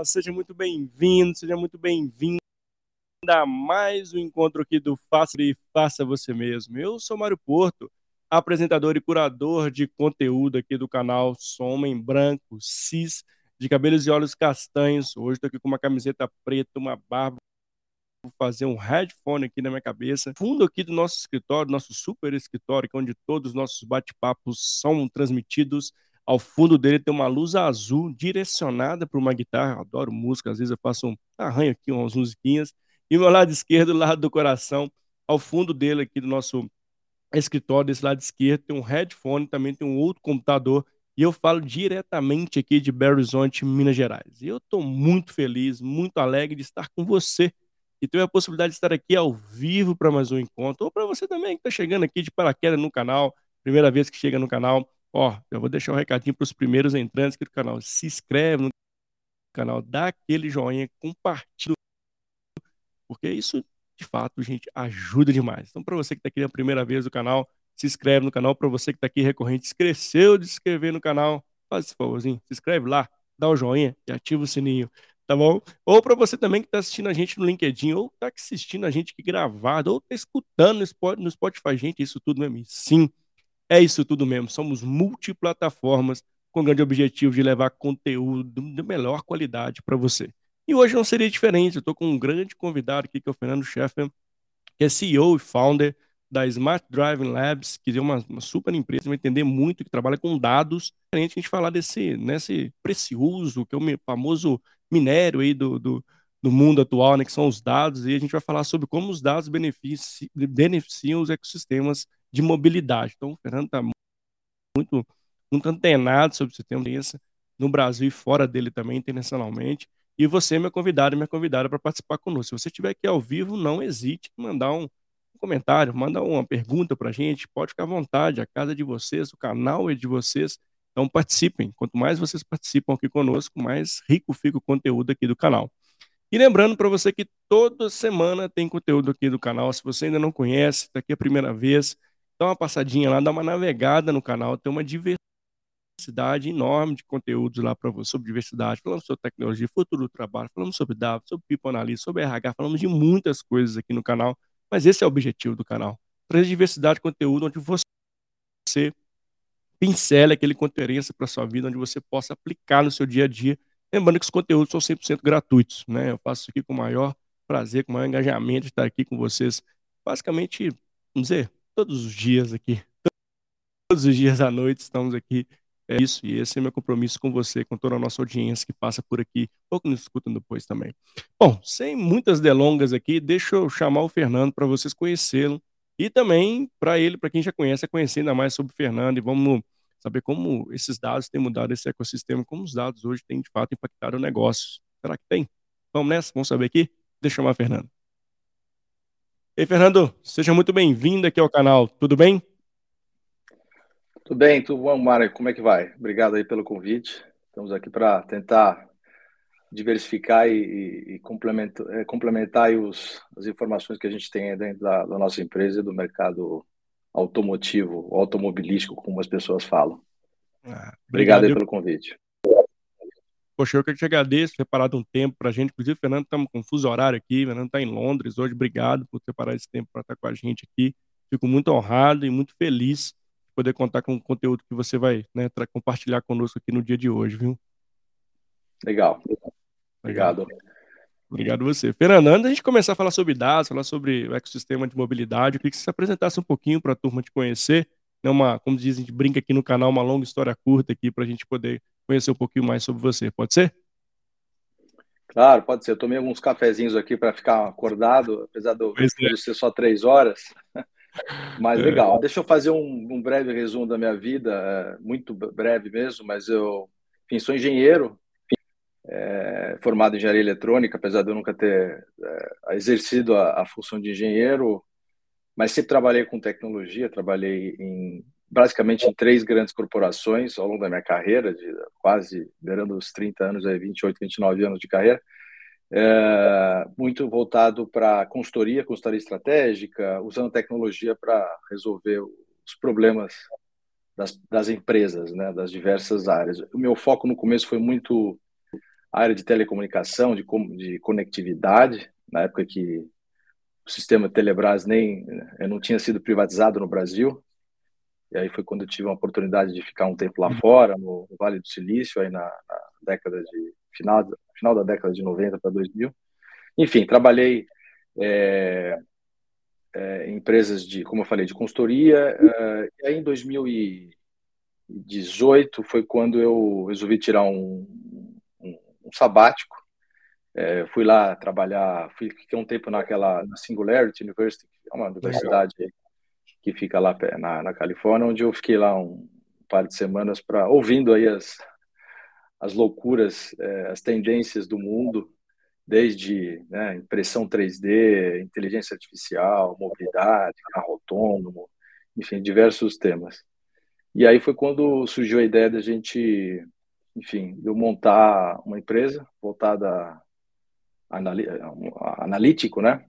Olá! Seja muito bem-vindo, seja muito bem-vinda a mais um encontro aqui do Faça e Faça Você Mesmo. Eu sou Mário Porto, apresentador e curador de conteúdo aqui do canal Sou Homem Branco, cis, de cabelos e olhos castanhos. Hoje estou aqui com uma camiseta preta, uma barba, vou fazer um headphone aqui na minha cabeça. Fundo aqui do nosso escritório, nosso super escritório, é onde todos os nossos bate-papos são transmitidos ao fundo dele tem uma luz azul direcionada para uma guitarra. Eu adoro música, às vezes eu faço um arranho aqui, umas musiquinhas. E meu lado esquerdo, lado do coração, ao fundo dele aqui do nosso escritório, desse lado esquerdo, tem um headphone, também tem um outro computador. E eu falo diretamente aqui de Belo Horizonte, Minas Gerais. E eu estou muito feliz, muito alegre de estar com você e ter a possibilidade de estar aqui ao vivo para mais um encontro. Ou para você também que está chegando aqui de paraquedas no canal, primeira vez que chega no canal. Ó, eu vou deixar um recadinho para os primeiros entrantes aqui do canal. Se inscreve no canal, dá aquele joinha, compartilha, porque isso, de fato, gente, ajuda demais. Então, para você que está aqui a primeira vez no canal, se inscreve no canal. Para você que está aqui recorrente, esqueceu de se inscrever no canal, faz esse favorzinho, se inscreve lá, dá o joinha e ativa o sininho, tá bom? Ou para você também que está assistindo a gente no LinkedIn, ou está assistindo a gente aqui gravado, ou está escutando no Spotify, gente, isso tudo mesmo. Sim, é isso tudo mesmo. Somos multiplataformas com o grande objetivo de levar conteúdo de melhor qualidade para você. E hoje não seria diferente. Eu estou com um grande convidado aqui, que é o Fernando Scheffer, que é CEO e founder da Smart Driving Labs, que é uma, uma super empresa, vai entender muito, que trabalha com dados. A gente falar desse nesse precioso, que é o famoso minério aí do, do, do mundo atual, né, que são os dados, e a gente vai falar sobre como os dados beneficiam, beneficiam os ecossistemas de mobilidade. Então, o Fernando está muito, muito antenado sobre o sistema desse, no Brasil e fora dele também, internacionalmente. E você, meu convidado e minha convidada, para participar conosco. Se você estiver aqui ao vivo, não hesite em mandar um comentário, manda uma pergunta para a gente, pode ficar à vontade, a casa é de vocês, o canal é de vocês, então participem. Quanto mais vocês participam aqui conosco, mais rico fica o conteúdo aqui do canal. E lembrando para você que toda semana tem conteúdo aqui do canal, se você ainda não conhece, está aqui a primeira vez, Dá uma passadinha lá, dá uma navegada no canal, tem uma diversidade enorme de conteúdos lá para você sobre diversidade, falamos sobre tecnologia, futuro do trabalho, falamos sobre dados, sobre people analysis, sobre RH, falamos de muitas coisas aqui no canal, mas esse é o objetivo do canal, trazer diversidade de conteúdo onde você pincele aquele conteúdo para sua vida, onde você possa aplicar no seu dia a dia, lembrando que os conteúdos são 100% gratuitos, né? Eu faço isso aqui com o maior prazer, com o maior engajamento de estar aqui com vocês, basicamente, vamos dizer, todos os dias aqui. Todos os dias à noite estamos aqui. É isso, e esse é meu compromisso com você, com toda a nossa audiência que passa por aqui, ou que nos escutam depois também. Bom, sem muitas delongas aqui, deixa eu chamar o Fernando para vocês conhecê-lo e também para ele, para quem já conhece, a conhecer ainda mais sobre o Fernando e vamos saber como esses dados têm mudado esse ecossistema, como os dados hoje têm de fato impactado o negócio. Será que tem? Vamos nessa? Vamos saber aqui? Deixa eu chamar o Fernando. Ei, Fernando, seja muito bem-vindo aqui ao canal, tudo bem? Tudo bem, tudo bom, Mário? Como é que vai? Obrigado aí pelo convite. Estamos aqui para tentar diversificar e, e, e complementar, é, complementar os, as informações que a gente tem dentro da, da nossa empresa e do mercado automotivo, automobilístico, como as pessoas falam. Ah, obrigado, obrigado aí pelo convite. Poxa, eu que te agradeço ter parado um tempo para a gente. Inclusive, Fernando, estamos com fuso horário aqui. Fernando está em Londres hoje. Obrigado por ter parado esse tempo para estar com a gente aqui. Fico muito honrado e muito feliz de poder contar com o conteúdo que você vai né, compartilhar conosco aqui no dia de hoje, viu? Legal. Obrigado. Obrigado você. Fernando, antes da gente começar a falar sobre dados, falar sobre o ecossistema de mobilidade, eu queria que você se apresentasse um pouquinho para a turma te conhecer. Né, uma, como dizem, a gente brinca aqui no canal, uma longa história curta aqui para a gente poder conhecer um pouquinho mais sobre você. Pode ser? Claro, pode ser. Eu tomei alguns cafezinhos aqui para ficar acordado, apesar do é. ser só três horas. Mas é. legal. Deixa eu fazer um, um, breve resumo da minha vida, é, muito breve mesmo, mas eu enfim, sou engenheiro, é, formado em engenharia eletrônica, apesar de eu nunca ter é, exercido a, a, função de engenheiro, mas sempre trabalhei com tecnologia, trabalhei em basicamente em três grandes corporações ao longo da minha carreira, de quase beirando os 30 anos, aí, 28, 29 anos de carreira, é, muito voltado para consultoria, consultoria estratégica, usando tecnologia para resolver os problemas das, das, empresas, né, das diversas áreas. O meu foco no começo foi muito área de telecomunicação, de, de conectividade, na época que o sistema Telebrás nem não tinha sido privatizado no Brasil. E aí foi quando eu tive a oportunidade de ficar um tempo lá uhum. fora, no, Vale do Silício, aí na, na década de final, final da década de 90 para 2000. Enfim, trabalhei é, é, em empresas de, como eu falei, de consultoria. É, e aí em 2018 foi quando eu resolvi tirar um, um, um sabático. Fui lá trabalhar, fui, fiquei um tempo naquela na Singularity University, é uma universidade que fica lá na, na Califórnia, onde eu fiquei lá um par de semanas para ouvindo aí as, as loucuras, é, as tendências do mundo, desde né, impressão 3D, inteligência artificial, mobilidade, carro autônomo, enfim, diversos temas. E aí foi quando surgiu a ideia da gente, enfim, de eu montar uma empresa voltada analítico, né?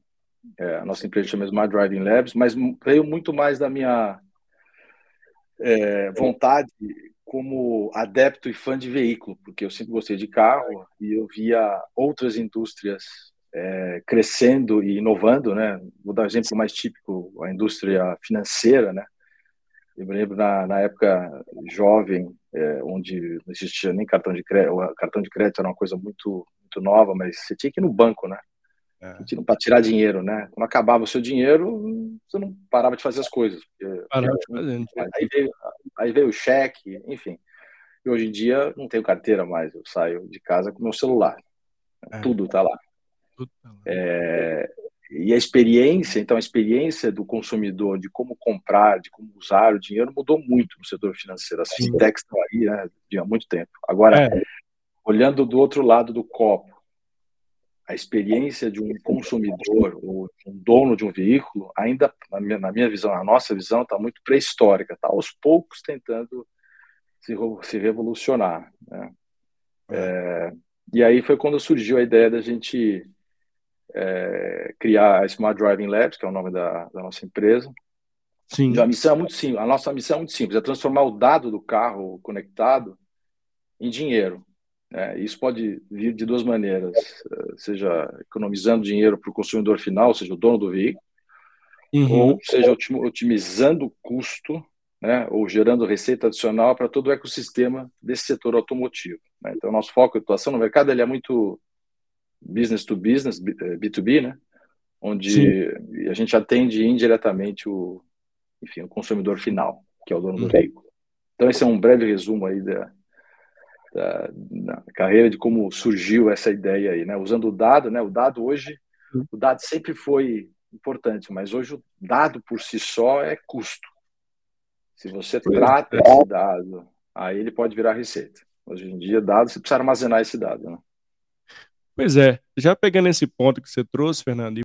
É, a nossa empresa chama Smart Driving Labs, mas veio muito mais da minha é, vontade como adepto e fã de veículo, porque eu sempre gostei de carro e eu via outras indústrias é, crescendo e inovando, né? Vou dar um exemplo mais típico, a indústria financeira, né? Eu me lembro na, na época jovem, é, onde não existia nem cartão de crédito, cartão de crédito era uma coisa muito muito nova, mas você tinha que ir no banco, né? É. Para tirar dinheiro, né? Quando acabava o seu dinheiro, você não parava de fazer as coisas. Parava de fazer. Aí veio, aí veio o cheque, enfim. E hoje em dia não tenho carteira mais, eu saio de casa com meu celular. É. Tudo está lá. Tudo tá lá. É, e a experiência, então a experiência do consumidor de como comprar, de como usar o dinheiro mudou muito no setor financeiro. As fintechs estão aí né, há muito tempo. Agora, é olhando do outro lado do copo, a experiência de um consumidor ou um dono de um veículo, ainda, na minha, na minha visão, a nossa visão, está muito pré-histórica, está aos poucos tentando se, se revolucionar. Né? É, e aí foi quando surgiu a ideia da gente é, criar a Smart Driving Labs, que é o nome da, da nossa empresa. Sim. a missão é muito simples. A nossa missão é muito simples, é transformar o dado do carro conectado em dinheiro. É, isso pode vir de duas maneiras, eh, seja economizando dinheiro para o consumidor final, seja o dono do veículo, uhum. ou seja otimizando o custo, né, ou gerando receita adicional para todo o ecossistema desse setor automotivo. Né? Então, nosso foco de atuação no mercado ele é muito business to business, B2B, eh, né? onde Sim. a gente atende indiretamente o, enfim, o consumidor final, que é o dono do uhum. veículo. Então, esse é um breve resumo aí da, da, na carreira de como surgiu essa ideia aí, né? Usando o dado, né? O dado hoje, o dado sempre foi importante, mas hoje o dado por si só é custo. Se você trata é. esse dado, aí ele pode virar receita. Hoje em dia, dado, você precisa armazenar esse dado, né? Pois é, já pegando esse ponto que você trouxe, Fernando, e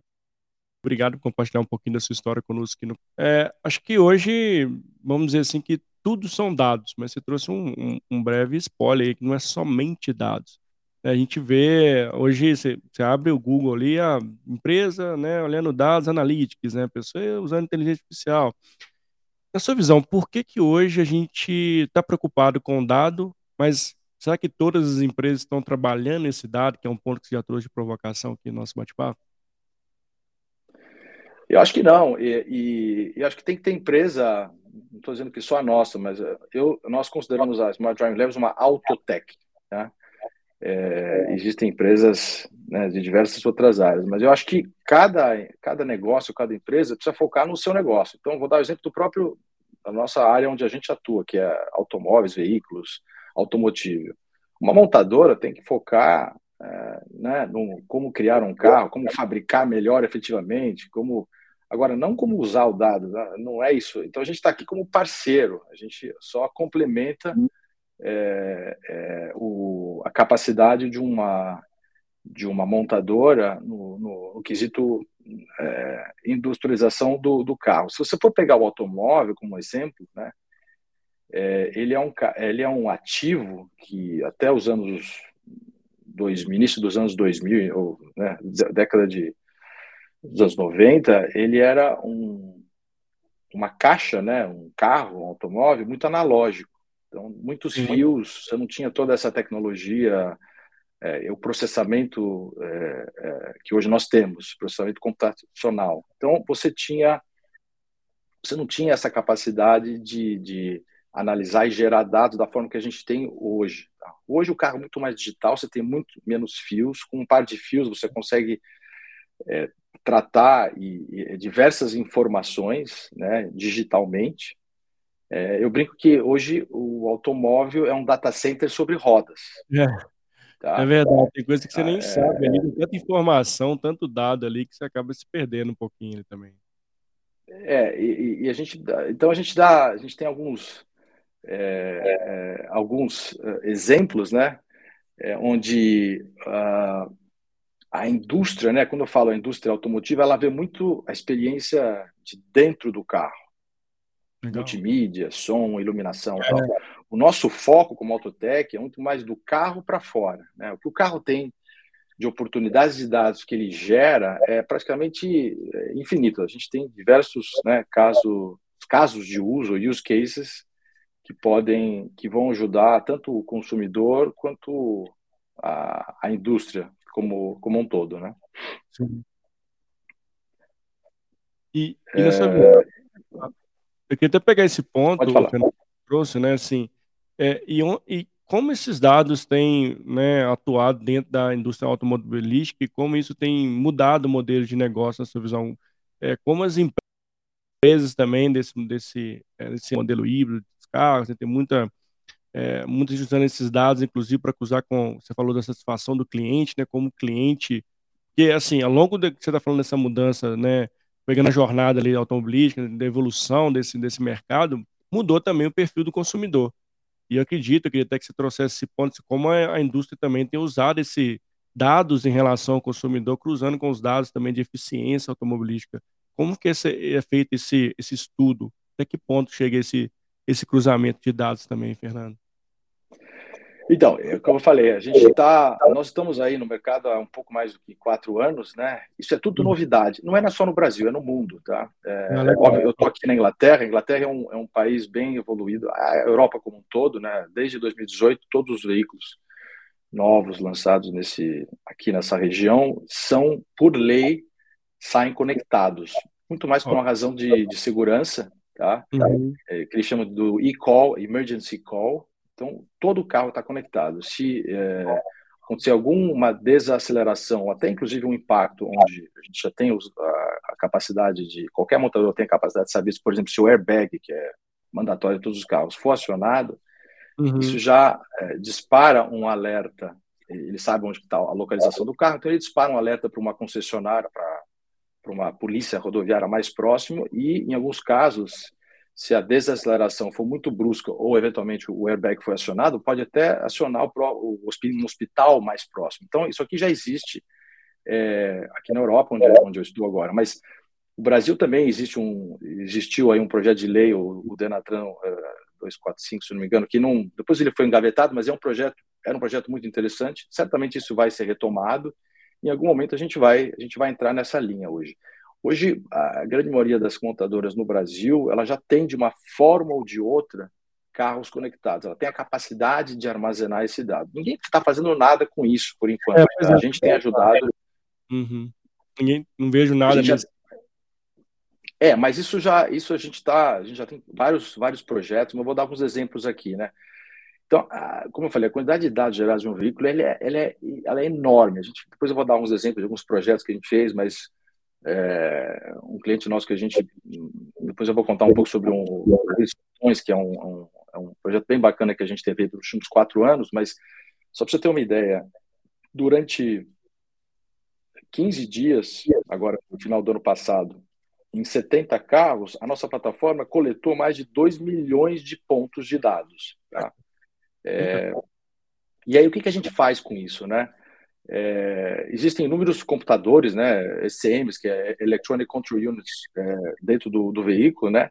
obrigado por compartilhar um pouquinho da sua história conosco. No... É, acho que hoje, vamos dizer assim, que tudo são dados, mas você trouxe um, um, um breve spoiler aí, que não é somente dados. A gente vê, hoje você, você, abre o Google ali, a empresa, né, olhando dados analíticos, né, pessoa usando inteligência artificial. Na sua visão, por que que hoje a gente está preocupado com o dado, mas será que todas as empresas estão trabalhando esse dado, que é um ponto que você já trouxe de provocação aqui no nosso bate-papo? Eu acho que não, e, e, e, acho que tem que ter empresa não estou dizendo que só a nossa, mas eh, eu, nós consideramos a Smart Driving Labs uma autotech. Tá? É, existem empresas né, de diversas outras áreas, mas eu acho que cada, cada negócio, cada empresa precisa focar no seu negócio. Então, vou dar o exemplo do próprio da nossa área onde a gente atua, que é automóveis, veículos, automotivo. Uma montadora tem que focar é, né, no como criar um carro, como fabricar melhor efetivamente, como Agora, não como usar o dado, né? não é isso. Então, a gente está aqui como parceiro, a gente só complementa é, é, o, a capacidade de uma, de uma montadora no, no, no quesito é, industrialização do, do, carro. Se você for pegar o automóvel como exemplo, né, é, ele, é um, ele é um ativo que até os anos dois, início dos anos 2000, ou né, década de dos anos 90, ele era um, uma caixa, né, um carro, um automóvel muito analógico. Então, muitos fios, você não tinha toda essa tecnologia é, o processamento é, é, que hoje nós temos, processamento computacional. Então, você tinha, você não tinha essa capacidade de, de analisar e gerar dados da forma que a gente tem hoje. Tá? Hoje o carro é muito mais digital, você tem muito menos fios. Com um par de fios você consegue é, tratar e, e diversas informações né, digitalmente. É, eu brinco que hoje o automóvel é um data center sobre rodas. É. Tá? É verdade, tem coisa que você ah, nem é... sabe ali, tem tanta informação, tanto dado ali que você acaba se perdendo um pouquinho também. É, e, e, a gente então a gente dá, a gente tem alguns é, é, alguns é, exemplos, né, onde uh, a indústria, né, quando eu falo a indústria automotiva, ela vê muito a experiência de dentro do carro. Legal. multimídia, som, iluminação. É. O nosso foco como Autotech é muito mais do carro para fora. Né? O que o carro tem de oportunidades de dados que ele gera é praticamente é, infinito. A gente tem diversos né, casos, casos de uso, use cases, que podem, que vão ajudar tanto o consumidor quanto a, a indústria como, como um todo, né? Sim. E, e nessa é... Eu queria até pegar esse ponto que o trouxe, né? Assim, é, e, e, como esses dados têm né, atuado dentro da indústria automobilística e como isso tem mudado o modelo de negócio na sua visão? É, como as empresas também desse, desse, é, desse modelo híbrido dos carros, né, tem muita, é, muitas usando esses dados, inclusive para cruzar com, você falou da satisfação do cliente, né, como cliente, porque assim, ao longo de você está falando dessa mudança, né, pegando a jornada ali automobilística, da evolução desse, desse mercado, mudou também o perfil do consumidor. E eu acredito, eu queria até que você trouxesse esse ponto, como a indústria também tem usado esse dados em relação ao consumidor, cruzando com os dados também de eficiência automobilística. Como que é feito esse, esse estudo? Até que ponto chega esse, esse cruzamento de dados também, Fernando? Então, é como eu falei, a gente está, nós estamos aí no mercado há um pouco mais do que quatro anos, né? Isso é tudo novidade. Não é só no Brasil, é no mundo, tá? É, eu estou aqui na Inglaterra. A Inglaterra é um, é um país bem evoluído. A Europa como um todo, né? Desde 2018, todos os veículos novos lançados nesse aqui nessa região são por lei saem conectados. Muito mais por uma razão de, de segurança, tá? Uhum. É, que eles chamam do e-call, emergency call então, todo o carro está conectado. Se é, acontecer alguma desaceleração, até inclusive um impacto, onde a gente já tem os, a, a, capacidade de, qualquer montador tem a capacidade de saber, se, por exemplo, se o airbag, que é mandatório em todos os carros, for acionado, uhum. isso já é, dispara um alerta. Ele sabe onde está a localização do carro, então ele dispara um alerta para uma concessionária, para uma polícia rodoviária mais próximo e, em alguns casos, se a desaceleração for muito brusca ou eventualmente o airbag foi acionado, pode até acionar o, um hospital mais próximo. Então, isso aqui já existe é, aqui na Europa, onde, onde eu estou agora. Mas o Brasil também existe um, existiu aí um projeto de lei, o, o Denatran é, 245, se não me engano, que não, depois ele foi engavetado, mas é um projeto, era um projeto muito interessante. Certamente isso vai ser retomado. Em algum momento a gente vai, a gente vai entrar nessa linha hoje. Hoje, a grande maioria das montadoras no Brasil, ela já tem de uma forma ou de outra carros conectados. Ela tem a capacidade de armazenar esse dado. Ninguém está fazendo nada com isso por enquanto. É, a é. gente tem ajudado. Uhum. Ninguém, não vejo nada já... É, mas isso já, isso a gente está, a gente já tem vários, vários projetos. Mas eu vou dar alguns exemplos aqui, né? Então, como eu falei, a quantidade de dados gerados de um veículo, ele é, ele é, ela é enorme. A gente, depois eu vou dar uns exemplos de alguns projetos que a gente fez, mas é, um cliente nosso que a gente depois eu vou contar um pouco sobre um que é um, um, é um projeto bem bacana que a gente teve nos últimos quatro anos, mas só para você ter uma ideia, durante 15 dias, agora no final do ano passado, em 70 carros, a nossa plataforma coletou mais de 2 milhões de pontos de dados. Tá? É, e aí o que, que a gente faz com isso, né? É, existem inúmeros computadores, né, ECMs, que é Electronic Control Units, é, dentro do, do, veículo, né,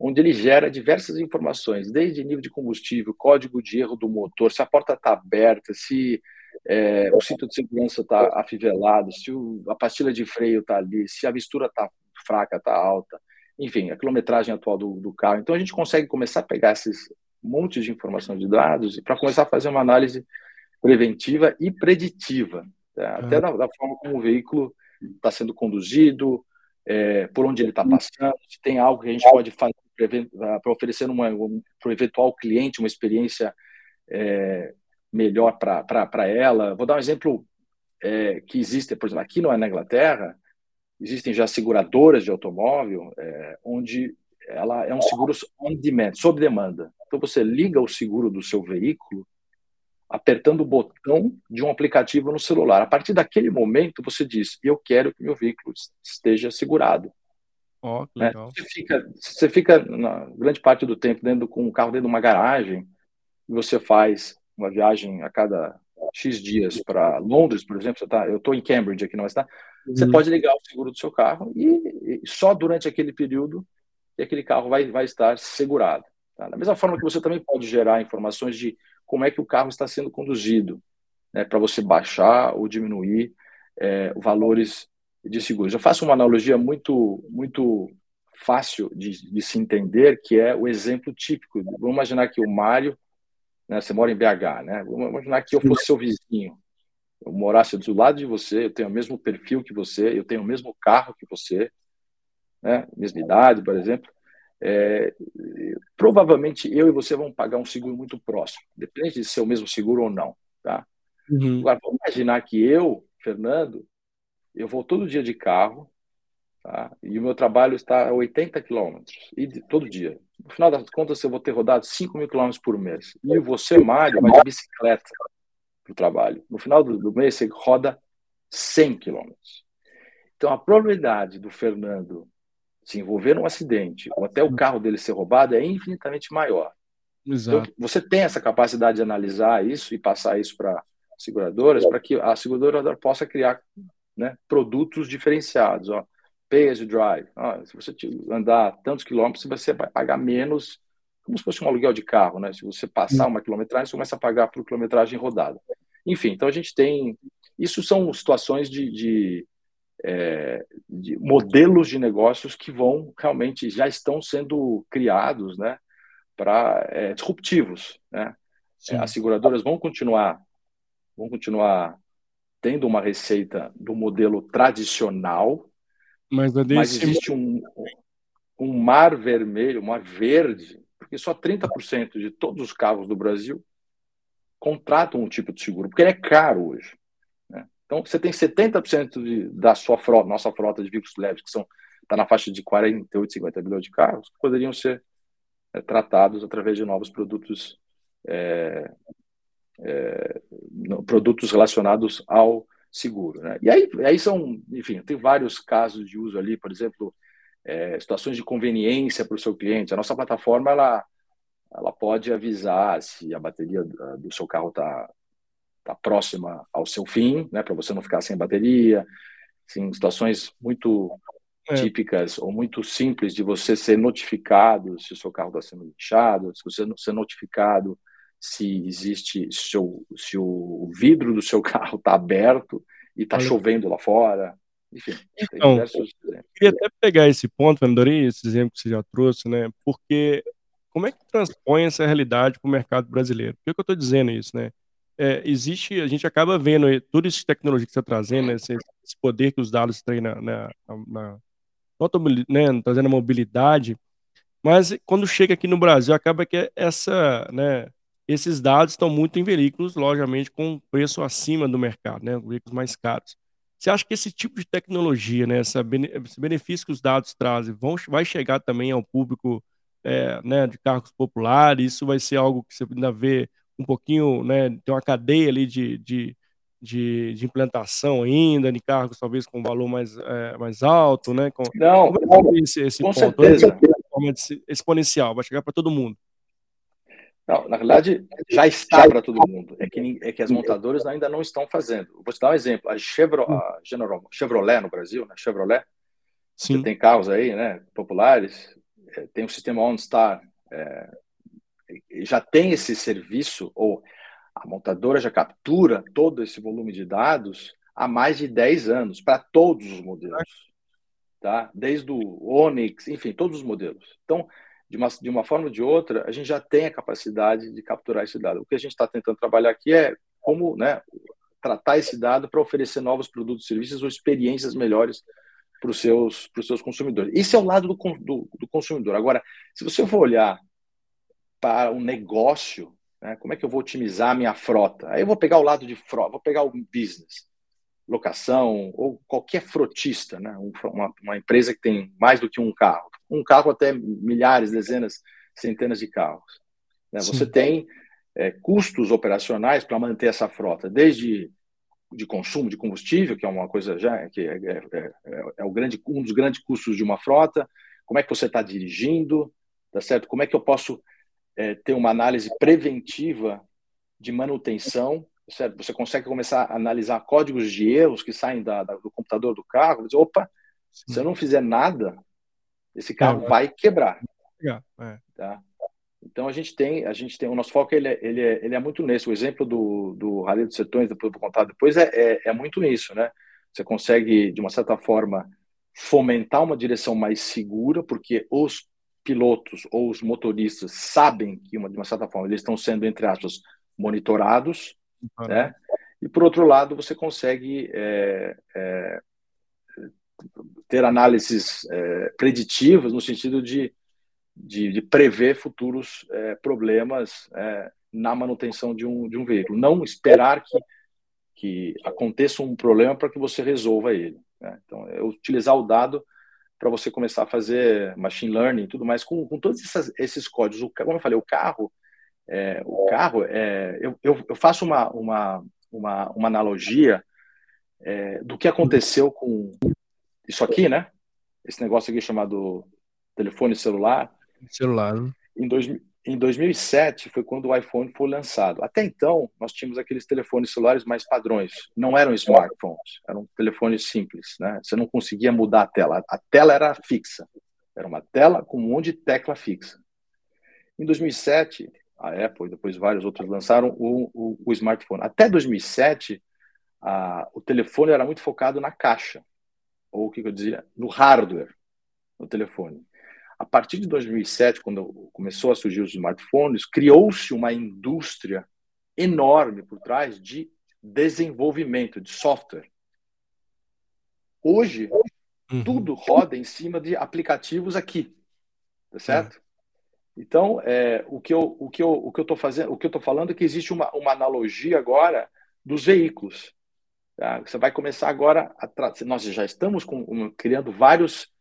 onde ele gera diversas informações, desde nível de combustível, código de erro do motor, se a porta está aberta, se é, o cinto de segurança está afivelado, se o, a pastilha de freio está ali, se a mistura está fraca, está alta, enfim, a quilometragem atual do, do carro. Então a gente consegue começar a pegar esses montes de informação de dados para começar a fazer uma análise preventiva e preditiva, né? até da, da, forma como o veículo está sendo conduzido, é, por onde ele está passando, se tem algo que a gente pode fazer para oferecer um, para o eventual cliente uma experiência é, melhor para ela. Vou dar um exemplo é, que existe, por exemplo, aqui na Inglaterra, existem já seguradoras de automóvel, é, onde ela é um seguro on demand, sob demanda. Então você liga o seguro do seu veículo apertando o botão de um aplicativo no celular. A partir daquele momento você diz: eu quero que meu veículo esteja segurado. Oh, né? Você fica, você fica na grande parte do tempo dentro com o carro dentro de uma garagem e você faz uma viagem a cada X dias para Londres, por exemplo, você tá, eu estou em Cambridge aqui não está, uhum. você pode ligar o seguro do seu carro e, e, só durante aquele período aquele carro vai, vai estar segurado. Tá? Da mesma forma que você também pode gerar informações de como é que o carro está sendo conduzido, né, para você baixar ou diminuir é, valores de seguros. Eu faço uma analogia muito, muito fácil de, de, se entender, que é o exemplo típico. Vamos imaginar que o Mário né? Você mora em BH, né? Vamos imaginar que eu fosse seu vizinho, eu morasse do lado de você, eu tenho o mesmo perfil que você, eu tenho o mesmo carro que você, né? Mesma idade, por exemplo. É, provavelmente eu e você vamos pagar um seguro muito próximo, depende de ser o mesmo seguro ou não, tá? Uhum. Agora, vamos imaginar que eu, Fernando, eu vou todo dia de carro, Tá? E o meu trabalho está a 80 quilômetros, todo dia. No final das contas, eu vou ter rodado 5 mil quilômetros por mês. E você, Mário, vai de bicicleta para o trabalho. No final do, do mês, você roda 100 quilômetros. Então, a probabilidade do Fernando se envolver num acidente ou até o carro dele ser roubado é infinitamente maior. Exato. Então, você tem essa capacidade de analisar isso e passar isso para seguradoras, para que a seguradora possa criar né, produtos diferenciados. Ó pay as you drive. Ah, se você andar tantos quilômetros, você vai pagar menos, como se fosse um aluguel de carro, né? Se você passar uma quilometragem, você começa a pagar por quilometragem rodada. Enfim, então a gente tem. Isso são situações de, de, é, de modelos de negócios que vão realmente já estão sendo criados, né? Para é, disruptivos, né? Sim. As seguradoras vão continuar, vão continuar tendo uma receita do modelo tradicional, mas, Mas existe um, um mar vermelho, um mar verde, porque só 30% de todos os carros do Brasil contratam um tipo de seguro, porque ele é caro hoje. Então, você tem 70% de, da sua frota, nossa frota de veículos leves, que são está na faixa de 48, 50 bilhões de carros, que poderiam ser é, tratados através de novos produtos, é, é, produtos relacionados ao seguro. Né? E aí, aí são, enfim, tem vários casos de uso ali, por exemplo, é, situações de conveniência para o seu cliente. A nossa plataforma ela, ela pode avisar se a bateria do seu carro está tá próxima ao seu fim, né, para você não ficar sem bateria. Situações muito é. típicas ou muito simples de você ser notificado se o seu carro está sendo lixado, se você não ser notificado se existe, se o, se o vidro do seu carro está aberto e está chovendo lá fora. Enfim, então, eu queria até pegar esse ponto, Fernandori, esse exemplo que você já trouxe, né? Porque como é que transpõe essa realidade para o mercado brasileiro? Por que, que eu estou dizendo isso, né? É, existe, a gente acaba vendo isso de tecnologia que você está trazendo, né, esse, esse, poder que os dados têm na, na, na né, trazendo a mobilidade, mas quando chega aqui no Brasil, acaba que essa, né, esses dados estão muito em veículos, logicamente, com preço acima do mercado, né? Veículos mais caros. Você acha que esse tipo de tecnologia, né, essa, esse benefício que os dados trazem, vão, vai chegar também ao público é, né, de carros populares? Isso vai ser algo que você ainda vê um pouquinho, né, tem uma cadeia ali de, de, de, de implantação ainda, de carros talvez com valor mais, é, mais alto, né? Com, Não, como é esse, esse com ponto? certeza. Exponencial, vai chegar para todo mundo. Não, na verdade, já está para todo mundo. É que, é que as montadoras ainda não estão fazendo. Vou te dar um exemplo. A, Chevro, a Chevrolet no Brasil, né? Chevrolet, Sim. tem carros aí, né, populares, é, tem o sistema OnStar, é, já tem esse serviço, ou a montadora já captura todo esse volume de dados há mais de 10 anos, para todos os modelos. Tá? Desde o Onix, enfim, todos os modelos. Então, de uma, de uma forma ou de outra, a gente já tem a capacidade de capturar esse dado. O que a gente está tentando trabalhar aqui é como né, tratar esse dado para oferecer novos produtos serviços ou experiências melhores para os seus, seus consumidores. Esse é o lado do, do, do consumidor. Agora, se você for olhar para o um negócio, né, como é que eu vou otimizar a minha frota? Aí eu vou pegar o lado de frota, vou pegar o business, locação, ou qualquer frotista, né, uma, uma empresa que tem mais do que um carro. Um carro até milhares, dezenas, centenas de carros. Né? Você tem é, custos operacionais para manter essa frota, desde de consumo de combustível, que é uma coisa já que é, é, é, é o grande, um dos grandes custos de uma frota. Como é que você está dirigindo, tá certo? Como é que eu posso é, ter uma análise preventiva de manutenção, certo? Você consegue começar a analisar códigos de erros que saem da, da, do computador do carro. Dizer, opa, Sim. se eu não fizer nada, esse carro é, vai quebrar. É. Tá? Então a gente tem, a gente tem o nosso foco ele é, ele é, ele é muito nesse. O exemplo do, do Rally dos Setões, depois vou contar depois, é, é, é muito nisso, né? Você consegue, de uma certa forma, fomentar uma direção mais segura, porque os pilotos ou os motoristas sabem que, uma, de uma certa forma, eles estão sendo, entre aspas, monitorados, uhum. né? E, por outro lado, você consegue é, é, ter análises é, preditivas no sentido de de, de prever futuros é, problemas é, na manutenção de um, de um veículo. Não esperar que, que aconteça um problema para que você resolva ele. Né? Então, é utilizar o dado para você começar a fazer machine learning e tudo mais com, com todos essas, esses códigos. O, como eu falei, o carro, é, o carro, é, eu, eu, eu, faço uma, uma, uma, uma analogia é, do que aconteceu com isso aqui, né? Esse negócio aqui chamado telefone celular, celular. Né? Em, dois, em 2007 foi quando o iPhone foi lançado. Até então, nós tínhamos aqueles telefones celulares mais padrões. Não eram smartphones, eram telefones simples. Né? Você não conseguia mudar a tela. A tela era fixa. Era uma tela com um monte de tecla fixa. Em 2007, a Apple e depois vários outros lançaram o, o, o smartphone. Até 2007, a, o telefone era muito focado na caixa, ou o que eu dizia, no hardware no telefone. A partir de 2007, quando começou a surgir os smartphones, criou-se uma indústria enorme por trás de desenvolvimento de software. Hoje, uhum. tudo roda em cima de aplicativos aqui, tá certo? Uhum. Então, é, o que eu o que eu o que eu estou fazendo, o que eu estou falando é que existe uma, uma analogia agora dos veículos. Tá? Você vai começar agora a nós já estamos com, um, criando vários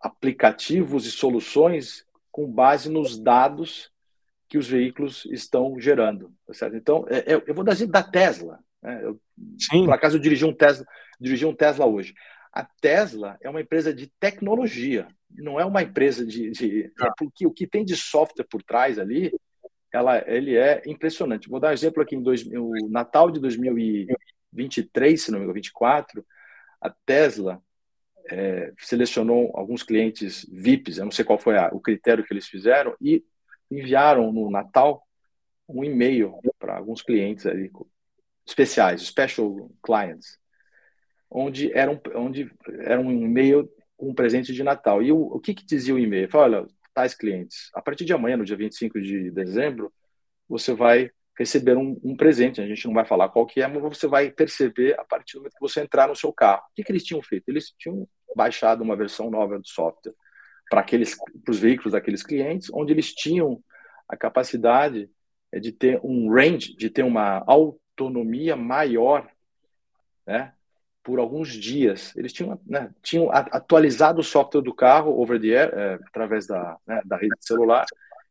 aplicativos e soluções com base nos dados que os veículos estão gerando. Tá certo? Então, é, é, eu vou dar exemplo da Tesla. Né? Eu, Sim. Por acaso eu dirigi um Tesla, dirigi um Tesla hoje. A Tesla é uma empresa de tecnologia, não é uma empresa de, de é porque o que tem de software por trás ali, ela, ele é impressionante. Vou dar um exemplo aqui em dois, o Natal de 2023, se não me engano, 24, a Tesla é, selecionou alguns clientes VIPs, eu não sei qual foi a, o critério que eles fizeram, e enviaram no Natal um e-mail para alguns clientes ali, especiais, special clients, onde era um, onde era um e-mail com um presente de Natal. E o, o que, que dizia o e-mail? Falei, olha, tais clientes, a partir de amanhã, no dia 25 de dezembro, você vai receber um, um, presente. A gente não vai falar qual que é, mas você vai perceber a partir do momento que você entrar no seu carro. O que, que eles tinham feito? Eles tinham baixado uma versão nova do software para aqueles, para os veículos daqueles clientes, onde eles tinham a capacidade é, de ter um range, de ter uma autonomia maior, né? Por alguns dias, eles tinham, né, tinham atualizado o software do carro over the air, é, através da, né, da rede celular,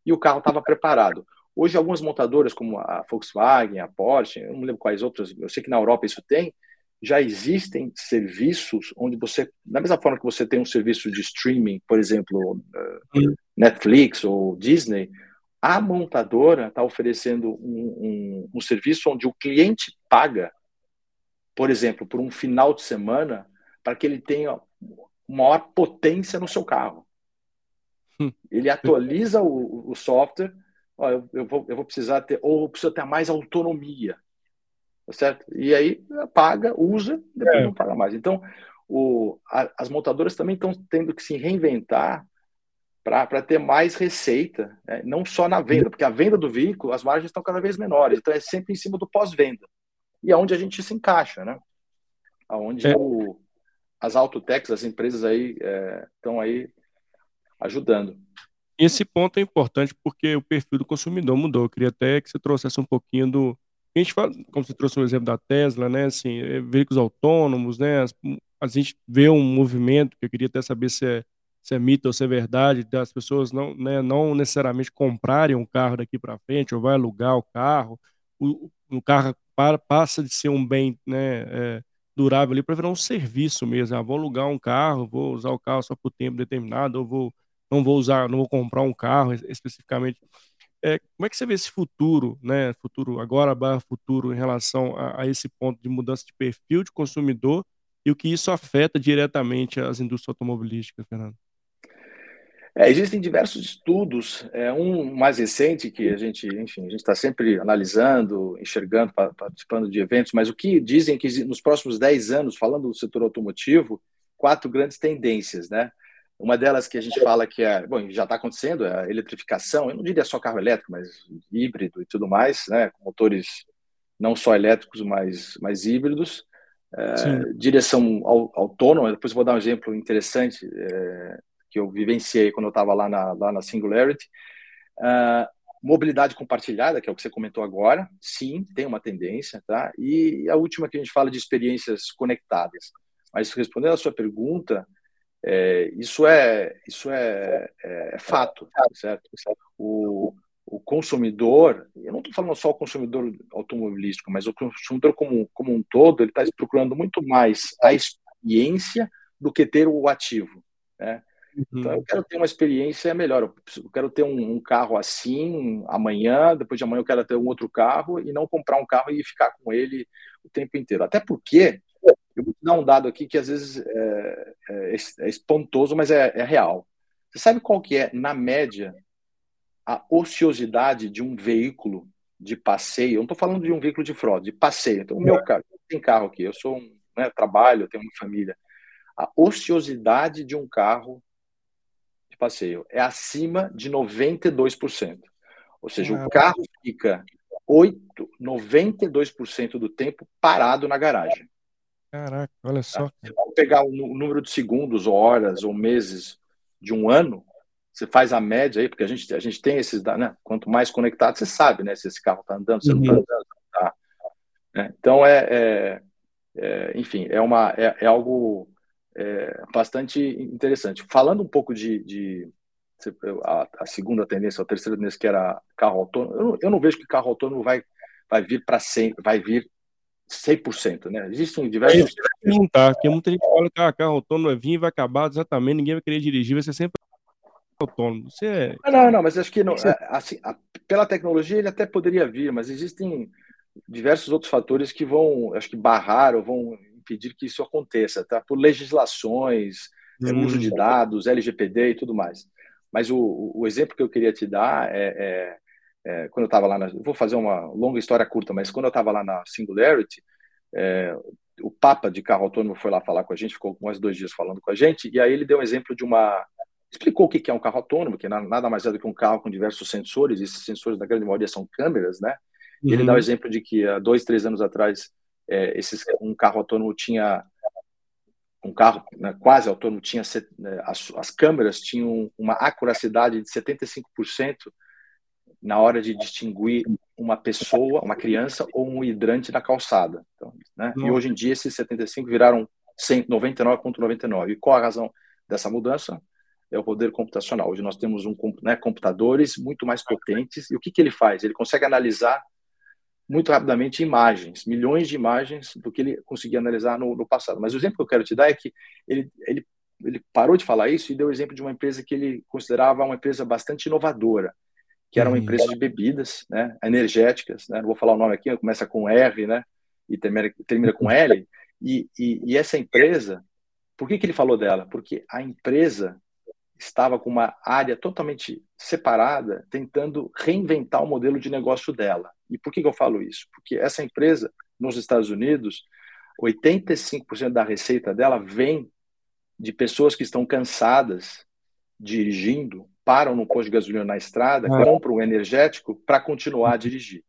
e o carro estava preparado. Hoje, algumas montadoras, como a Volkswagen, a Porsche, eu não lembro quais outras, eu sei que na Europa isso tem, já existem serviços onde você, da mesma forma que você tem um serviço de streaming, por exemplo, Netflix ou Disney, a montadora está oferecendo um, um, um, serviço onde o cliente paga, por exemplo, por um final de semana, para que ele tenha maior potência no seu carro. Hum. Ele atualiza o, o software, ó, eu, eu, vou, eu vou precisar ter, ou eu preciso ter mais autonomia tá certo? E aí paga, usa, depois é. não paga mais. Então, o, a, as montadoras também estão tendo que se reinventar para ter mais receita, né? não só na venda, porque a venda do veículo, as margens estão cada vez menores, então é sempre em cima do pós-venda. e aonde a gente se encaixa, né? Aonde é. o, as autotechs, as empresas aí estão é, aí ajudando. Esse ponto é importante porque o perfil do consumidor mudou. Eu queria até que você trouxesse um pouquinho do. A gente fala, como você trouxe o um exemplo da Tesla, né? Assim, é, veículos autônomos, né? A gente vê um movimento que eu queria até saber se é, se é mito ou se é verdade, das pessoas não, né, não necessariamente comprarem um carro daqui para frente ou vai alugar o carro. O, o carro para, passa de ser um bem né, é, durável ali para virar um serviço mesmo. Ah, vou alugar um carro, vou usar o carro só por tempo determinado, ou vou não vou usar, não vou comprar um carro especificamente. É, como é que você vê esse futuro, né? Futuro agora barra futuro em relação a, a, esse ponto de mudança de perfil de consumidor e o que isso afeta diretamente as indústrias automobilísticas, Fernando? É, existem diversos estudos, é, um mais recente que a gente, enfim, a gente está sempre analisando, enxergando, participando de eventos, mas o que dizem que nos próximos 10 anos, falando do setor automotivo, quatro grandes tendências, né? Uma delas que a gente fala que é, bom, já está acontecendo, é a eletrificação. Eu não diria só carro elétrico, mas híbrido e tudo mais, né? Com motores não só elétricos, mas, mas híbridos. É, direção autônoma. Depois vou dar um exemplo interessante é, que eu vivenciei quando eu estava lá na, lá na Singularity. Uh, mobilidade compartilhada, que é o que você comentou agora, sim, tem uma tendência, tá? E a última que a gente fala de experiências conectadas. Mas respondendo a sua pergunta, é, isso é isso é, é, é fato, certo? O, o consumidor, eu não estou falando só o consumidor automobilístico, mas o consumidor como, como um todo, ele está procurando muito mais a experiência do que ter o ativo, né? Uhum. Então eu quero ter uma experiência melhor. Eu quero ter um, um, carro assim amanhã, depois de amanhã eu quero ter um outro carro e não comprar um carro e ficar com ele o tempo inteiro. Até porque eu vou te dar um dado aqui que às vezes é, é, é espantoso, mas é, é, real. Você sabe qual que é, na média, a ociosidade de um veículo de passeio? Eu não estou falando de um veículo de fraude, de passeio. Então, o meu carro, tem carro aqui, eu sou um, né, trabalho, eu tenho uma família. A ociosidade de um carro de passeio é acima de 92%. Ou seja, o carro fica 8, 92% do tempo parado na garagem. Caraca, olha só. Tá? Se você pegar o número de segundos, horas ou meses de um ano, você faz a média aí, porque a gente, a gente tem esses, né? Quanto mais conectado, você sabe, né? Se esse carro está andando, se uhum. não está andando. Tá? É, então, é, é, é, enfim, é, uma, é, é algo é, bastante interessante. Falando um pouco de, de a, a, segunda tendência, a terceira tendência, que era carro autônomo, eu não, eu não vejo que carro autônomo vai, vai vir para sempre, vai vir 100%, né? Existem diversos. É, perguntar, porque muita gente fala que ah, carro autônomo vai vir e vai acabar exatamente, ninguém vai querer dirigir, vai ser sempre autônomo. Você é... Ah, não, não, mas acho que não. É, assim, pela tecnologia ele até poderia vir, mas existem diversos outros fatores que vão, acho que barrar ou vão impedir que isso aconteça, tá? Por legislações, hum. uso de dados, LGPD e tudo mais. Mas o, o exemplo que eu queria te dar é, é é, quando eu estava lá, na, vou fazer uma longa história curta, mas quando eu estava lá na Singularity, é, o Papa de carro autônomo foi lá falar com a gente, ficou mais dois dias falando com a gente, e aí ele deu um exemplo de uma. explicou o que é um carro autônomo, que nada mais é do que um carro com diversos sensores, e esses sensores, na grande maioria, são câmeras, né? E ele dá o uhum. exemplo de que há dois, três anos atrás, é, esses, um carro autônomo tinha. Um carro né, quase autônomo tinha. Né, as, as câmeras tinham uma acuracidade de 75% na hora de distinguir uma pessoa, uma criança ou um hidrante na calçada. Então, né? E hoje em dia esses 75 viraram 99,99. E qual a razão dessa mudança? É o poder computacional. Hoje nós temos um, né, computadores muito mais potentes. E o que, que ele faz? Ele consegue analisar muito rapidamente imagens, milhões de imagens do que ele conseguia analisar no, no passado. Mas o exemplo que eu quero te dar é que ele, ele, ele parou de falar isso e deu o exemplo de uma empresa que ele considerava uma empresa bastante inovadora que era uma uhum. empresa de bebidas, né, energéticas, né, não vou falar o nome aqui, começa com R, né, e termina, termina com L, e, e, e, essa empresa, por que, que ele falou dela? Porque a empresa estava com uma área totalmente separada, tentando reinventar o modelo de negócio dela. E por que, que eu falo isso? Porque essa empresa, nos Estados Unidos, 85% da receita dela vem de pessoas que estão cansadas dirigindo param no posto de gasolina na estrada, ah. compram um energético para continuar a dirigir.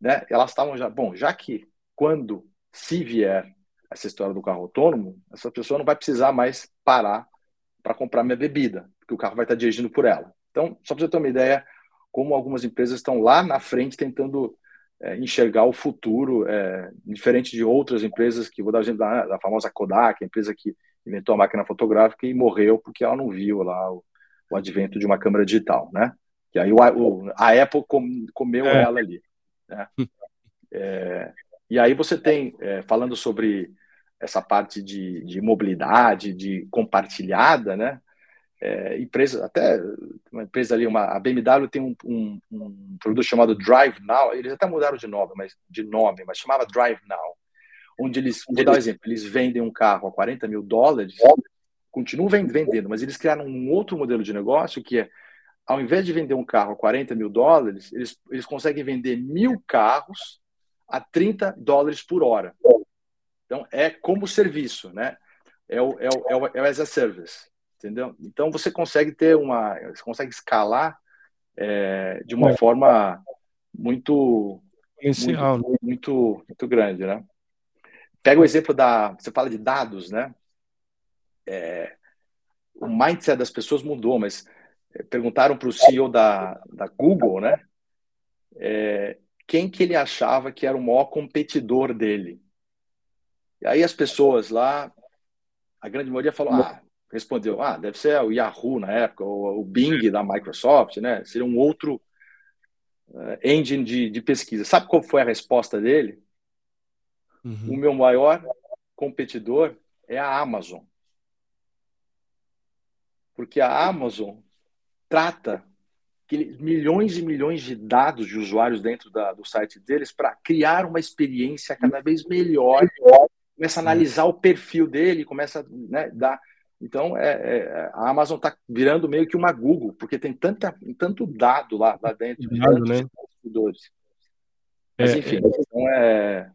Né? Elas estavam já, bom, já que quando, se vier essa história do carro autônomo, essa pessoa não vai precisar mais parar para comprar minha bebida, porque o carro vai estar dirigindo por ela. Então, só para você ter uma ideia, como algumas empresas estão lá na frente tentando é, enxergar o futuro, é, diferente de outras empresas, que vou dar o exemplo da, da, famosa Kodak, a empresa que inventou a máquina fotográfica e morreu porque ela não viu lá o, o advento de uma câmera digital, né? Que aí o, o, a Apple com, comeu é. ela ali. Né? É, e aí você tem, é, falando sobre essa parte de, de mobilidade, de compartilhada, né? É, empresa, até uma empresa ali, uma, a BMW tem um, um, um, produto chamado Drive Now, eles até mudaram de nome, mas, de nome, mas chamava Drive Now, onde eles, vou dar um exemplo, eles vendem um carro a 40 mil dólares, continuam vendendo, mas eles criaram um outro modelo de negócio que é, ao invés de vender um carro a 40 mil dólares, eles, eles conseguem vender mil carros a 30 dólares por hora. Então, é como serviço, né? É o, é o, é o, é o as a service entendeu? Então você consegue ter uma, você consegue escalar é, de uma é. forma muito muito, né? muito, muito grande, né? Pega o exemplo da, você fala de dados, né? É, o mindset das pessoas mudou, mas é, perguntaram para o CEO da, da Google, né? É, quem que ele achava que era o maior competidor dele? E aí as pessoas lá, a grande maioria falou, ah, respondeu, ah, deve ser o Yahoo na época, ou o Bing da Microsoft, né? Seria um outro uh, engine de, de, pesquisa. Sabe qual foi a resposta dele? Uhum. O meu maior competidor é a Amazon. Porque a Amazon trata milhões e milhões de dados de usuários dentro da, do site deles para criar uma experiência cada vez melhor. Começa a analisar o perfil dele, começa a né, dar então, é, é, a Amazon está virando meio que uma Google, porque tem tanta, tanto dado lá, lá dentro, dado, né? consumidores. Mas, é, enfim, é, então é...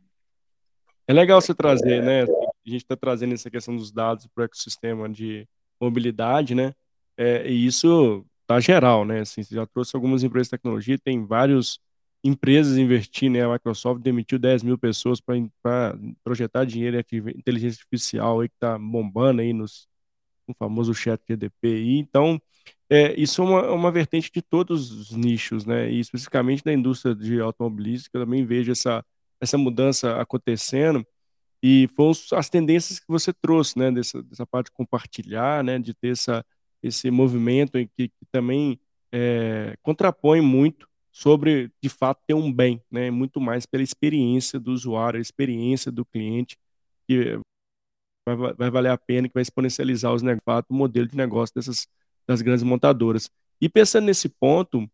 É legal você trazer, né? A gente está trazendo essa questão dos dados para o ecossistema de mobilidade, né? É, e isso tá geral, né? Assim, você já trouxe algumas empresas de tecnologia, tem várias empresas investindo, né? A Microsoft demitiu 10 mil pessoas para projetar dinheiro em inteligência artificial aí que está bombando aí nos, o famoso chat GDP. Então, é, isso é uma, uma vertente de todos os nichos, né? E especificamente da indústria de automobilística, eu também vejo essa, essa mudança acontecendo. E foram as tendências que você trouxe, né? Dessa, dessa parte de compartilhar, né? De ter essa, esse movimento em que, que também é, contrapõe muito sobre, de fato, ter um bem, né? Muito mais pela experiência do usuário, a experiência do cliente, que vai, vai valer a pena, que vai exponencializar os negócios, o modelo de negócio dessas das grandes montadoras. E pensando nesse ponto,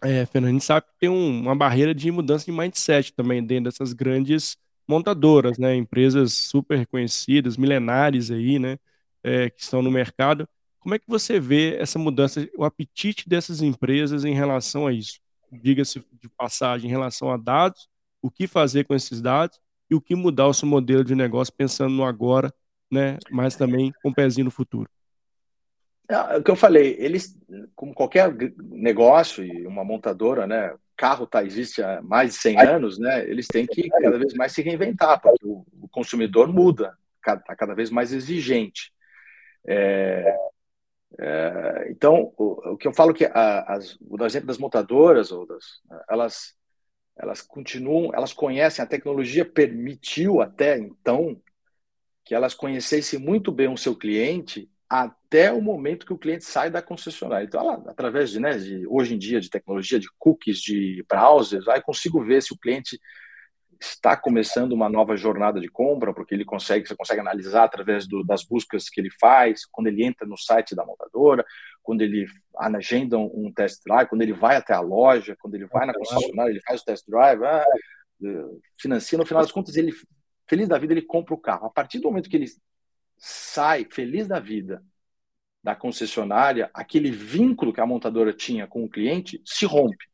é, Fernando, a gente sabe que tem um, uma barreira de mudança de mindset também dentro dessas grandes montadoras, né? Empresas super reconhecidas, milenares aí, né? É, que estão no mercado. Como é que você vê essa mudança, o apetite dessas empresas em relação a isso? Diga-se de passagem, em relação a dados, o que fazer com esses dados e o que mudar o seu modelo de negócio pensando no agora, né? Mas também com um pezinho no futuro. É, o que eu falei, eles, como qualquer negócio e uma montadora, né? Carro tá, existe há mais de 100 anos, né? Eles têm que cada vez mais se reinventar, porque o, o consumidor muda, está cada vez mais exigente. É, é, então, o, o, que eu falo que a, as, o exemplo das montadoras, ou das, elas elas continuam, elas conhecem, a tecnologia permitiu até então que elas conhecessem muito bem o seu cliente até o momento que o cliente sai da concessionária. Então, ela, através de, né, de, hoje em dia, de tecnologia, de cookies, de browsers, aí consigo ver se o cliente está começando uma nova jornada de compra, porque ele consegue, você consegue analisar através do, das buscas que ele faz, quando ele entra no site da montadora, quando ele agenda um test drive, quando ele vai até a loja, quando ele vai na concessionária, ele faz o test drive, ah, financia, no final das contas, ele, feliz da vida, ele compra o carro. A partir do momento que ele sai feliz da vida da concessionária, aquele vínculo que a montadora tinha com o cliente se rompe.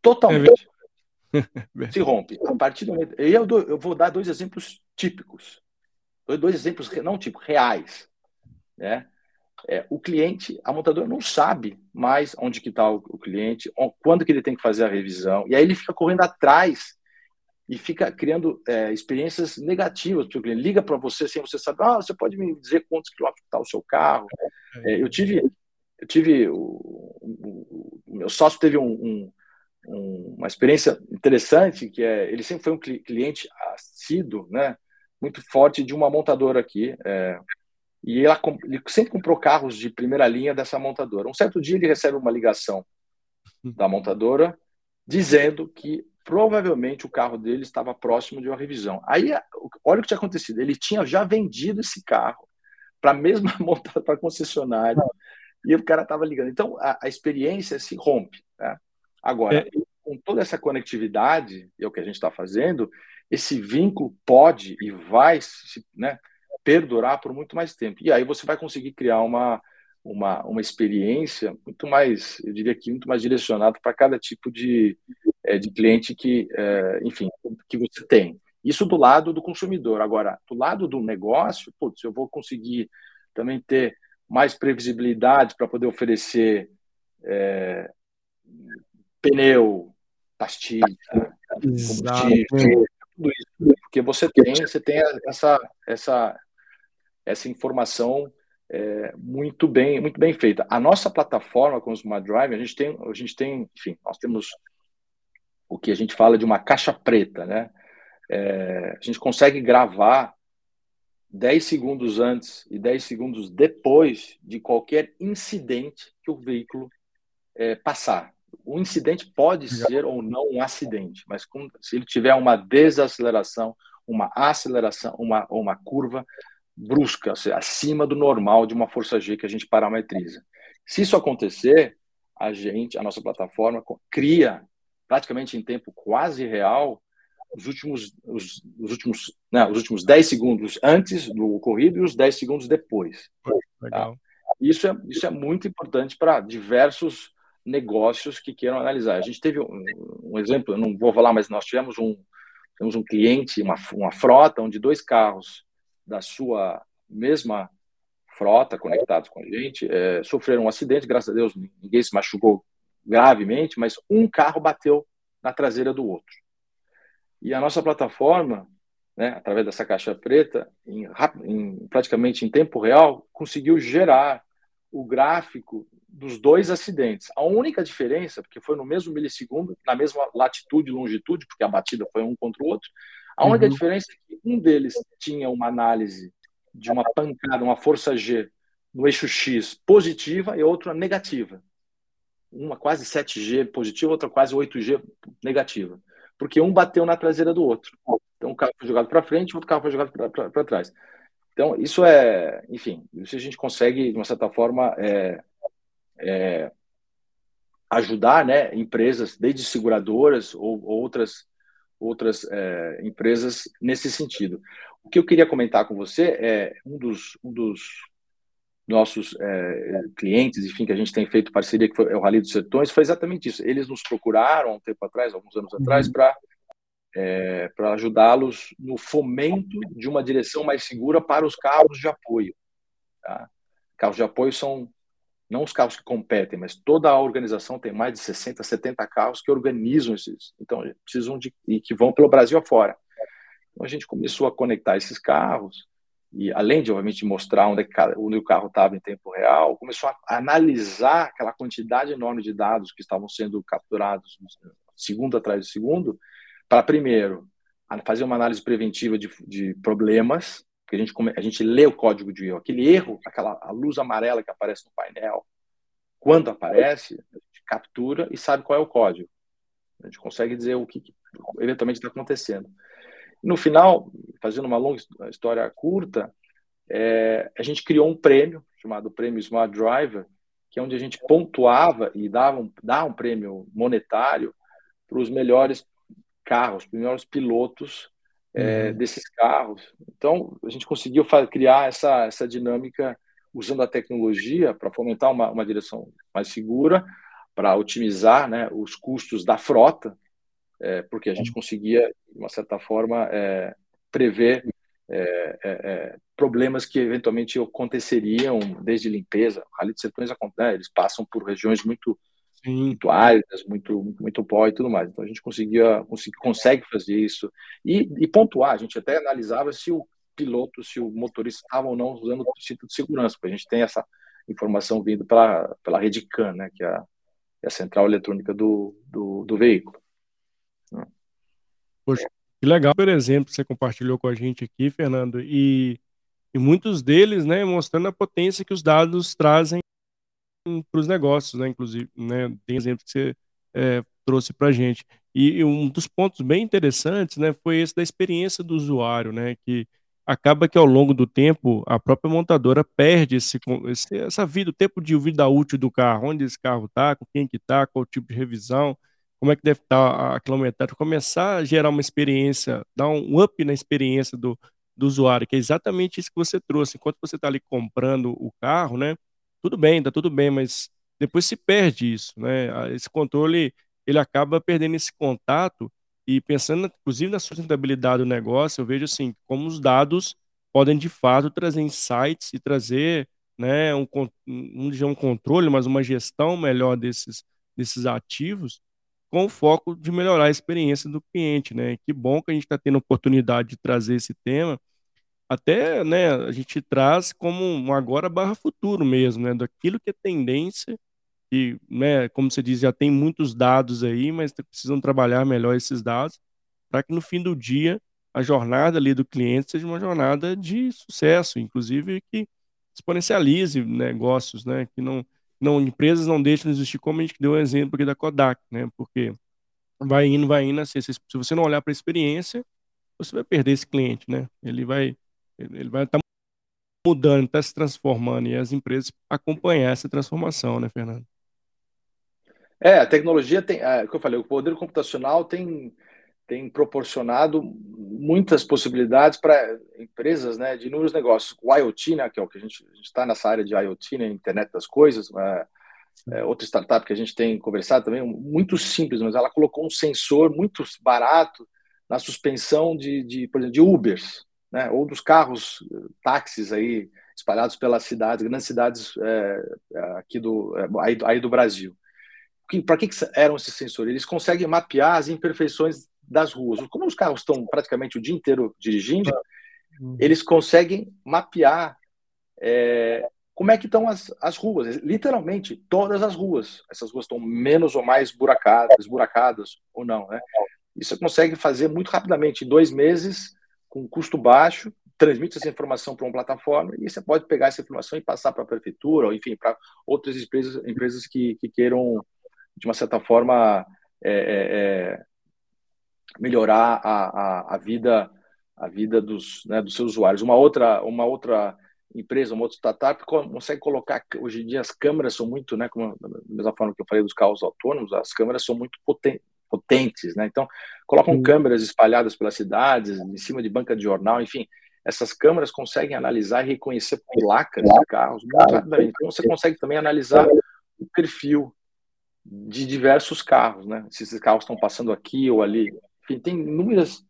Totalmente. É se rompe. A partir do momento. Eu, dou, eu vou dar dois exemplos típicos. Dois exemplos não tipo reais. Né? É, o cliente, a montadora não sabe mais onde que está o, o, cliente, quando que ele tem que fazer a revisão, e aí ele fica correndo atrás e fica criando é, experiências negativas para o cliente. Liga para você sem você saber, ah, você pode me dizer quantos quilômetros está o seu carro? É, eu tive, eu tive, o, o, o meu sócio teve um, um, um, uma experiência interessante, que é, ele sempre foi um cliente assíduo, né, muito forte de uma montadora aqui, é, e ela, ele sempre comprou carros de primeira linha dessa montadora. Um certo dia ele recebe uma ligação da montadora dizendo que provavelmente o carro dele estava próximo de uma revisão. Aí, olha o que tinha acontecido. Ele tinha já vendido esse carro para a mesma montada para concessionária e o cara estava ligando. Então, a, a, experiência se rompe. Né? Agora, é. com toda essa conectividade, é o que a gente está fazendo, esse vínculo pode e vai se, né, perdurar por muito mais tempo. E aí você vai conseguir criar uma, uma, uma experiência muito mais, eu diria que muito mais direcionada para cada tipo de, é, de cliente que, é, enfim, que você tem. Isso do lado do consumidor. Agora, do lado do negócio, putz, eu vou conseguir também ter mais previsibilidade para poder oferecer é, pneu, pastilha, combustível, tudo isso. Porque você tem, você tem essa, essa, essa informação é, muito bem muito bem feita. A nossa plataforma com o Smart Drive, a gente tem, a gente tem, enfim, nós temos o que a gente fala de uma caixa preta, né? É, a gente consegue gravar 10 segundos antes e 10 segundos depois de qualquer incidente que o veículo é, passar. O incidente pode ser ou não um acidente, mas com, se ele tiver uma desaceleração, uma aceleração, uma, uma curva, brusca, acima do normal de uma força G que a gente parametriza. Se isso acontecer, a gente, a nossa plataforma cria praticamente em tempo quase real os últimos os, os últimos né, os últimos 10 segundos antes do ocorrido e os 10 segundos depois. Tá? Isso é isso é muito importante para diversos negócios que queiram analisar. A gente teve um, um exemplo, eu não vou falar, mas nós tivemos um temos um cliente, uma, uma frota onde dois carros da sua mesma frota conectados com a gente é, sofreram um acidente, graças a Deus ninguém se machucou gravemente, mas um carro bateu na traseira do outro. E a nossa plataforma, né, através dessa caixa preta, em, em, praticamente em tempo real, conseguiu gerar o gráfico dos dois acidentes. A única diferença, porque foi no mesmo milissegundo, na mesma latitude e longitude, porque a batida foi um contra o outro, a única uhum. diferença é que um deles tinha uma análise de uma pancada, uma força G no eixo X positiva e outra negativa. Uma quase 7G positiva, outra quase 8G negativa. Porque um bateu na traseira do outro. Então, o carro foi jogado para frente, outro carro foi jogado para trás. Então, isso é, enfim, isso a gente consegue, de uma certa forma, é, é, ajudar né, empresas, desde seguradoras ou, ou outras outras é, empresas nesse sentido. O que eu queria comentar com você é um dos, um dos nossos é, clientes, enfim, que a gente tem feito parceria, que foi o Rally dos Sertões, foi exatamente isso. Eles nos procuraram um tempo atrás, alguns anos uhum. atrás, para é, para ajudá-los no fomento de uma direção mais segura para os carros de apoio. Tá? Carros de apoio são não os carros que competem, mas toda a organização tem mais de 60, 70 carros que organizam esses, então precisam de e que vão pelo Brasil afora. Então a gente começou a conectar esses carros e além de obviamente mostrar onde, é onde o carro estava em tempo real, começou a analisar aquela quantidade enorme de dados que estavam sendo capturados segundo atrás de segundo, para primeiro fazer uma análise preventiva de, de problemas porque a gente, a gente lê o código de erro. Aquele erro, aquela a luz amarela que aparece no painel, quando aparece, a gente captura e sabe qual é o código. A gente consegue dizer o que, que eventualmente está acontecendo. No final, fazendo uma longa história curta, é, a gente criou um prêmio chamado Prêmio Smart Driver, que é onde a gente pontuava e dava um, dá um prêmio monetário para os melhores carros, para os melhores pilotos é, uhum. desses carros. Então, a gente conseguiu criar essa, essa dinâmica usando a tecnologia para fomentar uma, uma direção mais segura, para otimizar né, os custos da frota, é, porque a gente conseguia, de uma certa forma, é, prever é, é, é, problemas que eventualmente aconteceriam desde limpeza. Rally de Sertões, né, eles passam por regiões muito muito áridas, muito, muito pó e tudo mais. Então a gente conseguia, consegui, consegue fazer isso e, e, pontuar. A gente até analisava se o piloto, se o motorista estava ou não usando o cinto de segurança, porque a gente tem essa informação vindo pela, pela rede CAN, né, que é a, é a central eletrônica do, do, do veículo. Poxa, que legal, por exemplo, você compartilhou com a gente aqui, Fernando, e, e muitos deles, né, mostrando a potência que os dados trazem para os negócios, né, inclusive, né, tem exemplo que você é, trouxe para a gente. E, e, um dos pontos bem interessantes, né, foi esse da experiência do usuário, né, que acaba que ao longo do tempo a própria montadora perde esse, esse essa vida, o tempo de vida útil do carro, onde esse carro está, com quem que está, qual tipo de revisão, como é que deve estar a quilometragem, começar a gerar uma experiência, dar um up na experiência do, do usuário, que é exatamente isso que você trouxe. Enquanto você está ali comprando o carro, né? Tudo bem, tá tudo bem, mas depois se perde isso, né? Esse controle, ele acaba perdendo esse contato e pensando, inclusive, na sustentabilidade do negócio, eu vejo assim, como os dados podem de fato trazer insights e trazer né, um, um, um controle, mas uma gestão melhor desses, desses ativos com o foco de melhorar a experiência do cliente, né? Que bom que a gente está tendo a oportunidade de trazer esse tema. Até, né, a gente traz como um agora barra futuro mesmo, né? Daquilo que é tendência e, né, como você diz, já tem muitos dados aí, mas precisam trabalhar melhor esses dados para que no fim do dia a jornada ali do cliente seja uma jornada de sucesso, inclusive que exponencialize negócios, né? Que não não, empresas não deixam de existir, como a gente deu o exemplo aqui da Kodak, né? Porque vai indo, vai indo, assim, se, você não olhar para a experiência, você vai perder esse cliente, né? Ele vai ele vai estar tá mudando, está se transformando, e as empresas acompanhar essa transformação, né, Fernando? É, a tecnologia tem, é, que eu falei, o poder computacional tem tem proporcionado muitas possibilidades para empresas né, de inúmeros negócios. O IoT, né, que é o que a gente está nessa área de IoT, né, internet das coisas, é, é, outra startup que a gente tem conversado também, muito simples, mas ela colocou um sensor muito barato na suspensão de, de por exemplo, de Ubers, né, ou dos carros, táxis aí espalhados pelas cidades, grandes cidades é, aqui do é, aí, aí do Brasil. Para que, que eram esses sensores? Eles conseguem mapear as imperfeições das ruas. Como os carros estão praticamente o dia inteiro dirigindo, uhum. eles conseguem mapear é, como é que estão as, as ruas, literalmente todas as ruas. Essas ruas estão menos ou mais buracadas, buracadas ou não, né? Isso consegue fazer muito rapidamente, em dois meses, com custo baixo, transmite essa informação para uma plataforma e você pode pegar essa informação e passar para a prefeitura, ou enfim, para outras empresas, empresas que, que queiram, de uma certa forma, é, é, é melhorar a, a, a vida a vida dos, né, dos seus usuários. Uma outra, uma outra empresa, uma outra startup consegue colocar, hoje em dia as câmeras são muito, né, como, da mesma forma que eu falei dos carros autônomos, as câmeras são muito potentes, né, então colocam câmeras espalhadas pelas cidades, em cima de banca de jornal, enfim, essas câmeras conseguem analisar e reconhecer placas de carros muito rapidamente, então você consegue também analisar o perfil de diversos carros, né, se esses carros estão passando aqui ou ali, enfim, tem inúmeras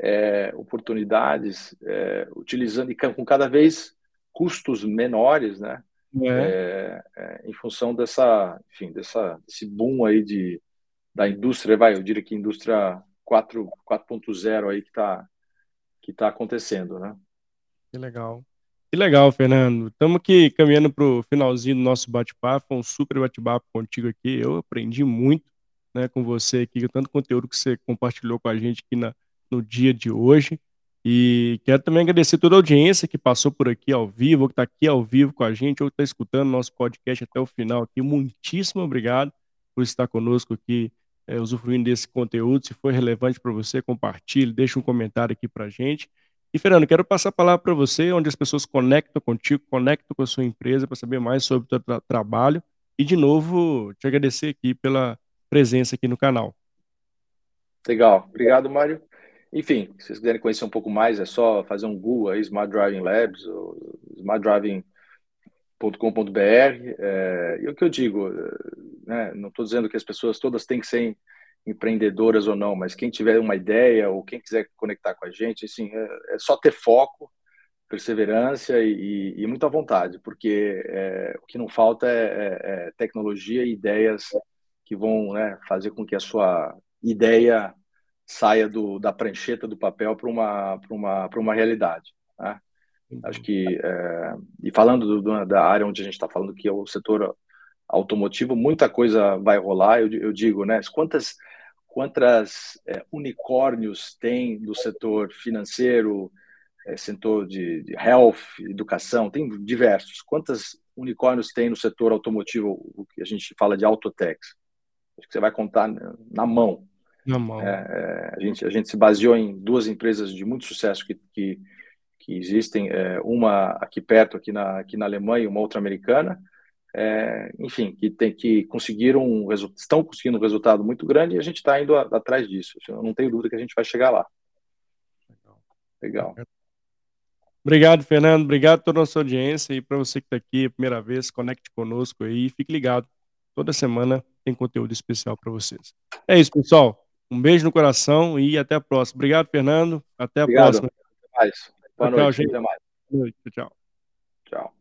é, oportunidades é, utilizando e com cada vez custos menores, né? É. é. é em função dessa, enfim, dessa, desse boom aí de, da indústria, vai, eu diria que indústria 4.0 aí que está que tá acontecendo, né? Que legal. Que legal, Fernando. Estamos aqui caminhando para o finalzinho do nosso bate-papo. Foi um super bate-papo contigo aqui. Eu aprendi muito né, com você aqui, tanto conteúdo que você compartilhou com a gente aqui na, no dia de hoje. E quero também agradecer toda a audiência que passou por aqui ao vivo, que está aqui ao vivo com a gente, ou que está escutando nosso podcast até o final aqui. Muitíssimo obrigado por estar conosco aqui, é, usufruindo desse conteúdo. Se foi relevante para você, compartilhe, deixe um comentário aqui para a gente. E, Fernando, quero passar a palavra para você, onde as pessoas conectam contigo, conectam com a sua empresa para saber mais sobre o seu tra trabalho. E, de novo, te agradecer aqui pela, presença aqui no canal. Legal, obrigado, Mário. Enfim, se vocês quiserem conhecer um pouco mais, é só fazer um Google aí, Smart Driving Labs, ou smartdriving.com.br. É, e o que eu digo, né, não estou dizendo que as pessoas todas têm que ser empreendedoras ou não, mas quem tiver uma ideia ou quem quiser conectar com a gente, assim, é, é só ter foco, perseverança e, e, e muita vontade, porque é, o que não falta é, é, é tecnologia e ideias que vão né, fazer com que a sua ideia saia do, da prancheta do papel para uma, uma, uma realidade. Né? Acho que, é, e falando do, da área onde a gente está falando, que é o setor automotivo, muita coisa vai rolar. Eu, eu digo, né? Quantas, quantas é, unicórnios tem do setor financeiro, é, setor de, de, health, educação, tem diversos. Quantas unicórnios tem no setor automotivo, o que a gente fala de autotex? Acho que você vai contar na mão. Na mão. É, é, a, gente, a gente se baseou em duas empresas de muito sucesso que, que, que existem, é, uma aqui perto, aqui na, aqui na Alemanha, e uma outra americana, é, enfim, que, tem, que conseguiram um, estão conseguindo um resultado muito grande e a gente está indo a, atrás disso. Eu não tenho dúvida que a gente vai chegar lá. Legal. Obrigado, Fernando. Obrigado a toda a nossa audiência e para você que está aqui a primeira vez, conecte conosco aí. Fique ligado. Toda semana tem conteúdo especial para vocês. É isso, pessoal. Um beijo no coração e até a próxima. Obrigado, Fernando. Até a Obrigado. próxima. Até mais. Boa tchau, noite. Gente. Até mais. Boa noite. Tchau. Tchau.